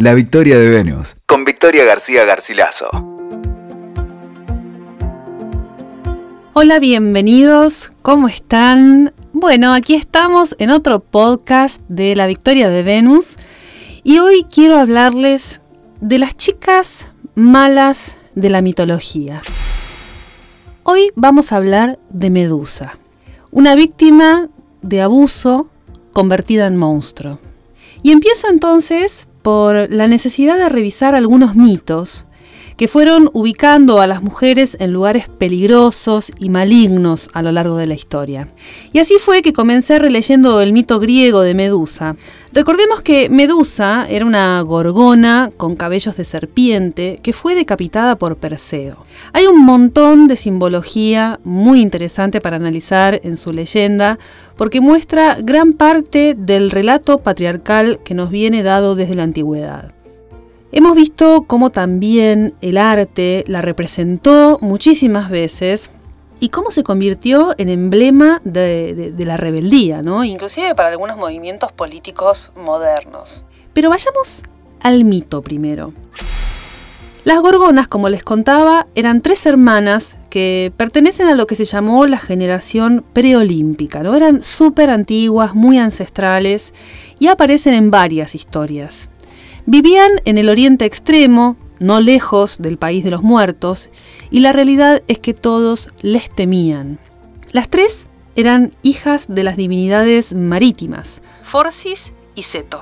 La victoria de Venus, con Victoria García Garcilaso. Hola, bienvenidos, ¿cómo están? Bueno, aquí estamos en otro podcast de La victoria de Venus y hoy quiero hablarles de las chicas malas de la mitología. Hoy vamos a hablar de Medusa, una víctima de abuso convertida en monstruo. Y empiezo entonces por la necesidad de revisar algunos mitos que fueron ubicando a las mujeres en lugares peligrosos y malignos a lo largo de la historia. Y así fue que comencé releyendo el mito griego de Medusa. Recordemos que Medusa era una gorgona con cabellos de serpiente que fue decapitada por Perseo. Hay un montón de simbología muy interesante para analizar en su leyenda porque muestra gran parte del relato patriarcal que nos viene dado desde la antigüedad. Hemos visto cómo también el arte la representó muchísimas veces y cómo se convirtió en emblema de, la rebeldía, ¿no? inclusive para algunos movimientos políticos modernos. Pero vayamos al mito primero. Las gorgonas, como les contaba, eran tres hermanas que pertenecen a lo que se llamó la generación preolímpica, ¿no? Eran súper antiguas, muy ancestrales y aparecen en varias historias. Vivían en el Oriente Extremo, no lejos del país de los muertos, y la realidad es que todos les temían. Las tres eran hijas de las divinidades marítimas, Forcis y Seto.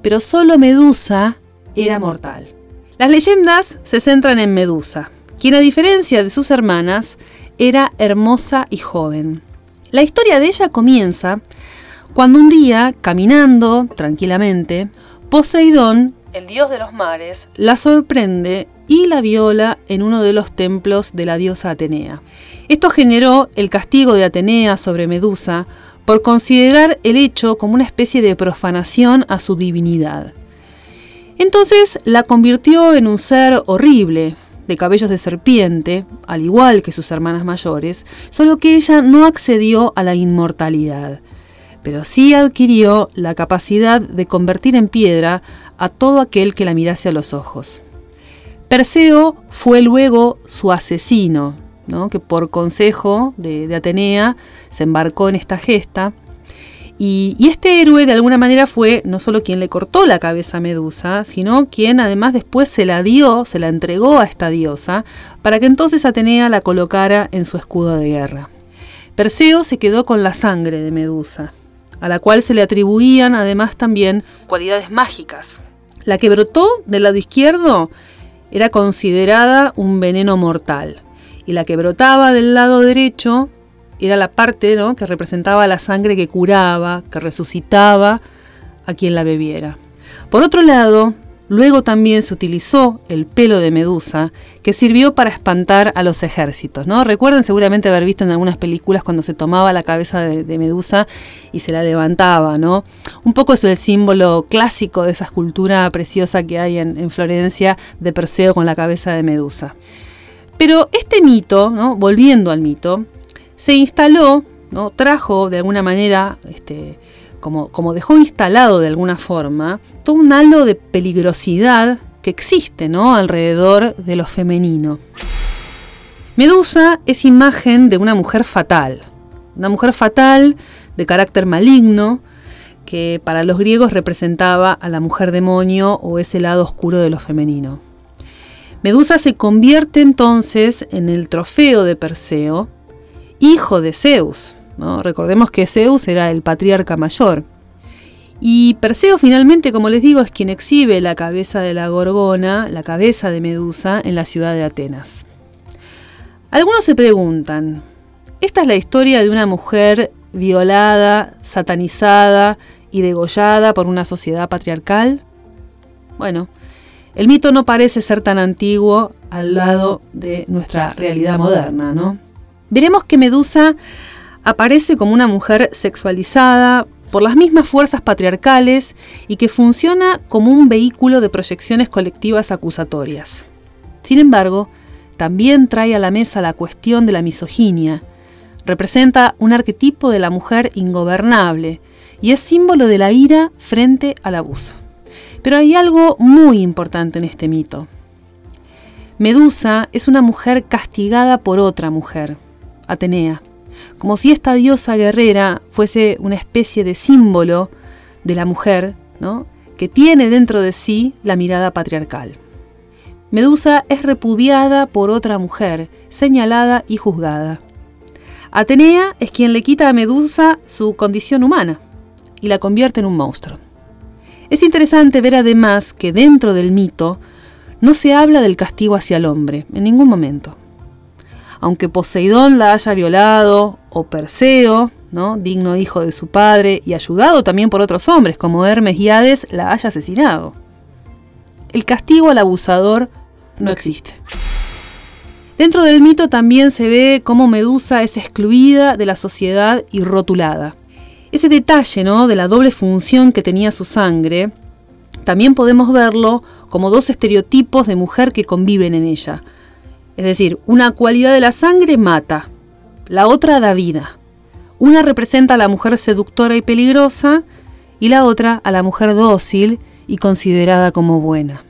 Pero solo Medusa era mortal. Las leyendas se centran en Medusa, quien a diferencia de sus hermanas, era hermosa y joven. La historia de ella comienza cuando un día, caminando tranquilamente, Poseidón, el dios de los mares, la sorprende y la viola en uno de los templos de la diosa Atenea. Esto generó el castigo de Atenea sobre Medusa por considerar el hecho como una especie de profanación a su divinidad. Entonces la convirtió en un ser horrible, de cabellos de serpiente, al igual que sus hermanas mayores, solo que ella no accedió a la inmortalidad pero sí adquirió la capacidad de convertir en piedra a todo aquel que la mirase a los ojos. Perseo fue luego su asesino, que por consejo de, Atenea se embarcó en esta gesta. Y, y, este héroe de alguna manera fue no solo quien le cortó la cabeza a Medusa, sino quien además después se la dio, se la entregó a esta diosa, para que entonces Atenea la colocara en su escudo de guerra. Perseo se quedó con la sangre de Medusa a la cual se le atribuían además también cualidades mágicas. La que brotó del lado izquierdo era considerada un veneno mortal y la que brotaba del lado derecho era la parte que representaba la sangre que curaba, que resucitaba a quien la bebiera. Por otro lado, Luego también se utilizó el pelo de Medusa, que sirvió para espantar a los ejércitos. ¿no? Recuerden seguramente haber visto en algunas películas cuando se tomaba la cabeza de, Medusa y se la levantaba. ¿no? Un poco es el símbolo clásico de esa escultura preciosa que hay en, Florencia de Perseo con la cabeza de Medusa. Pero este mito, ¿no? volviendo al mito, se instaló, ¿no? trajo de alguna manera este, como, dejó instalado de alguna forma, todo un halo de peligrosidad que existe ¿no? alrededor de lo femenino. Medusa es imagen de una mujer fatal, una mujer fatal de carácter maligno, que para los griegos representaba a la mujer demonio o ese lado oscuro de lo femenino. Medusa se convierte entonces en el trofeo de Perseo, hijo de Zeus, Recordemos que Zeus era el patriarca mayor. Y Perseo finalmente, como les digo, es quien exhibe la cabeza de la gorgona, la cabeza de Medusa, en la ciudad de Atenas. Algunos se preguntan, ¿esta es la historia de una mujer violada, satanizada y degollada por una sociedad patriarcal? Bueno, el mito no parece ser tan antiguo al lado de nuestra realidad moderna, ¿no? Veremos que Medusa aparece como una mujer sexualizada por las mismas fuerzas patriarcales y que funciona como un vehículo de proyecciones colectivas acusatorias. Sin embargo, también trae a la mesa la cuestión de la misoginia. Representa un arquetipo de la mujer ingobernable y es símbolo de la ira frente al abuso. Pero hay algo muy importante en este mito. Medusa es una mujer castigada por otra mujer, Atenea, como si esta diosa guerrera fuese una especie de símbolo de la mujer, ¿no? que tiene dentro de sí la mirada patriarcal. Medusa es repudiada por otra mujer, señalada y juzgada. Atenea es quien le quita a Medusa su condición humana y la convierte en un monstruo. Es interesante ver además que dentro del mito no se habla del castigo hacia el hombre en ningún momento. Aunque Poseidón la haya violado, o Perseo, ¿no? digno hijo de su padre y ayudado también por otros hombres como Hermes y Hades, la haya asesinado. El castigo al abusador no existe. Dentro del mito también se ve cómo Medusa es excluida de la sociedad y rotulada. Ese detalle ¿no? de la doble función que tenía su sangre, también podemos verlo como dos estereotipos de mujer que conviven en ella. Es decir, una cualidad de la sangre mata, la otra da vida. Una representa a la mujer seductora y peligrosa y la otra a la mujer dócil y considerada como buena.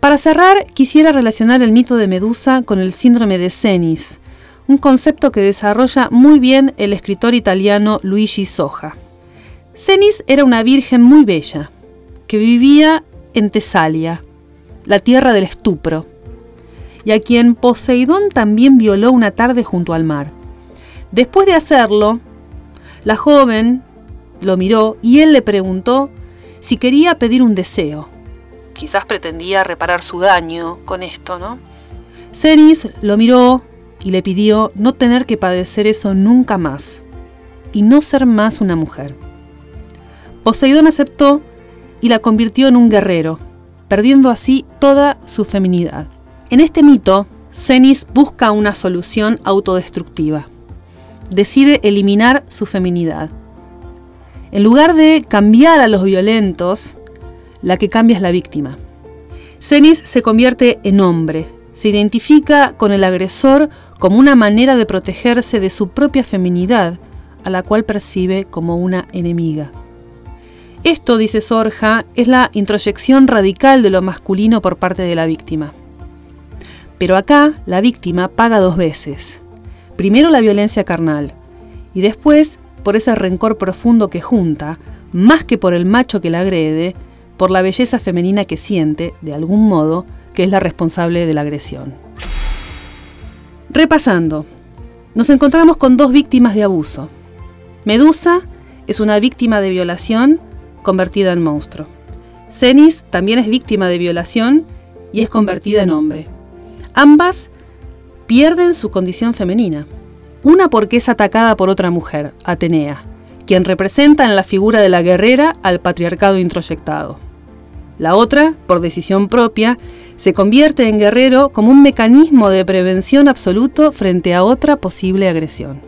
Para cerrar, quisiera relacionar el mito de Medusa con el síndrome de Cenis, un concepto que desarrolla muy bien el escritor italiano Luigi Soja. Cenis era una virgen muy bella, que vivía en Tesalia, la tierra del estupro, y a quien Poseidón también violó una tarde junto al mar. Después de hacerlo, la joven lo miró y él le preguntó si quería pedir un deseo. Quizás pretendía reparar su daño con esto, ¿no? Cenis lo miró y le pidió no tener que padecer eso nunca más y no ser más una mujer. Poseidón aceptó y la convirtió en un guerrero, perdiendo así toda su feminidad. En este mito, Cenis busca una solución autodestructiva. Decide eliminar su feminidad. En lugar de cambiar a los violentos, la que cambia es la víctima. Cenis se convierte en hombre, se identifica con el agresor como una manera de protegerse de su propia feminidad, a la cual percibe como una enemiga. Esto, dice Sorja, es la introyección radical de lo masculino por parte de la víctima. Pero acá la víctima paga dos veces. Primero la violencia carnal y después por ese rencor profundo que junta, más que por el macho que la agrede, por la belleza femenina que siente, de algún modo, que es la responsable de la agresión. Repasando, nos encontramos con dos víctimas de abuso. Medusa es una víctima de violación convertida en monstruo. Cenis también es víctima de violación y es convertida en hombre. Ambas pierden su condición femenina. Una porque es atacada por otra mujer, Atenea, quien representa en la figura de la guerrera al patriarcado introyectado. La otra, por decisión propia, se convierte en guerrero como un mecanismo de prevención absoluto frente a otra posible agresión.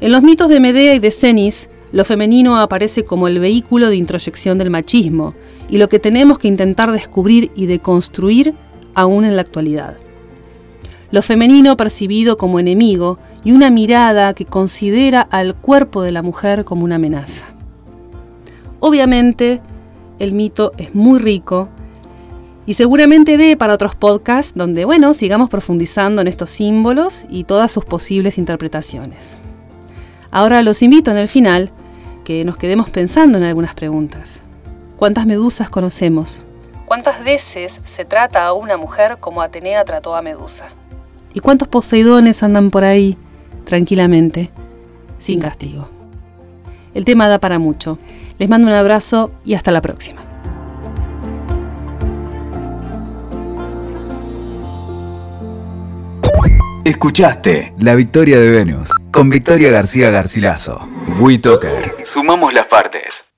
En los mitos de Medea y de Cenis, lo femenino aparece como el vehículo de introyección del machismo y lo que tenemos que intentar descubrir y deconstruir aún en la actualidad lo femenino percibido como enemigo y una mirada que considera al cuerpo de la mujer como una amenaza. Obviamente, el mito es muy rico y seguramente dé para otros podcasts donde, bueno, sigamos profundizando en estos símbolos y todas sus posibles interpretaciones. Ahora los invito en el final que nos quedemos pensando en algunas preguntas. ¿Cuántas medusas conocemos? ¿Cuántas veces se trata a una mujer como Atenea trató a Medusa? ¿Y cuántos Poseidones andan por ahí tranquilamente, sin castigo? El tema da para mucho. Les mando un abrazo y hasta la próxima. Escuchaste La Victoria de Venus con Victoria García Garcilaso. WeToker. Sumamos las partes.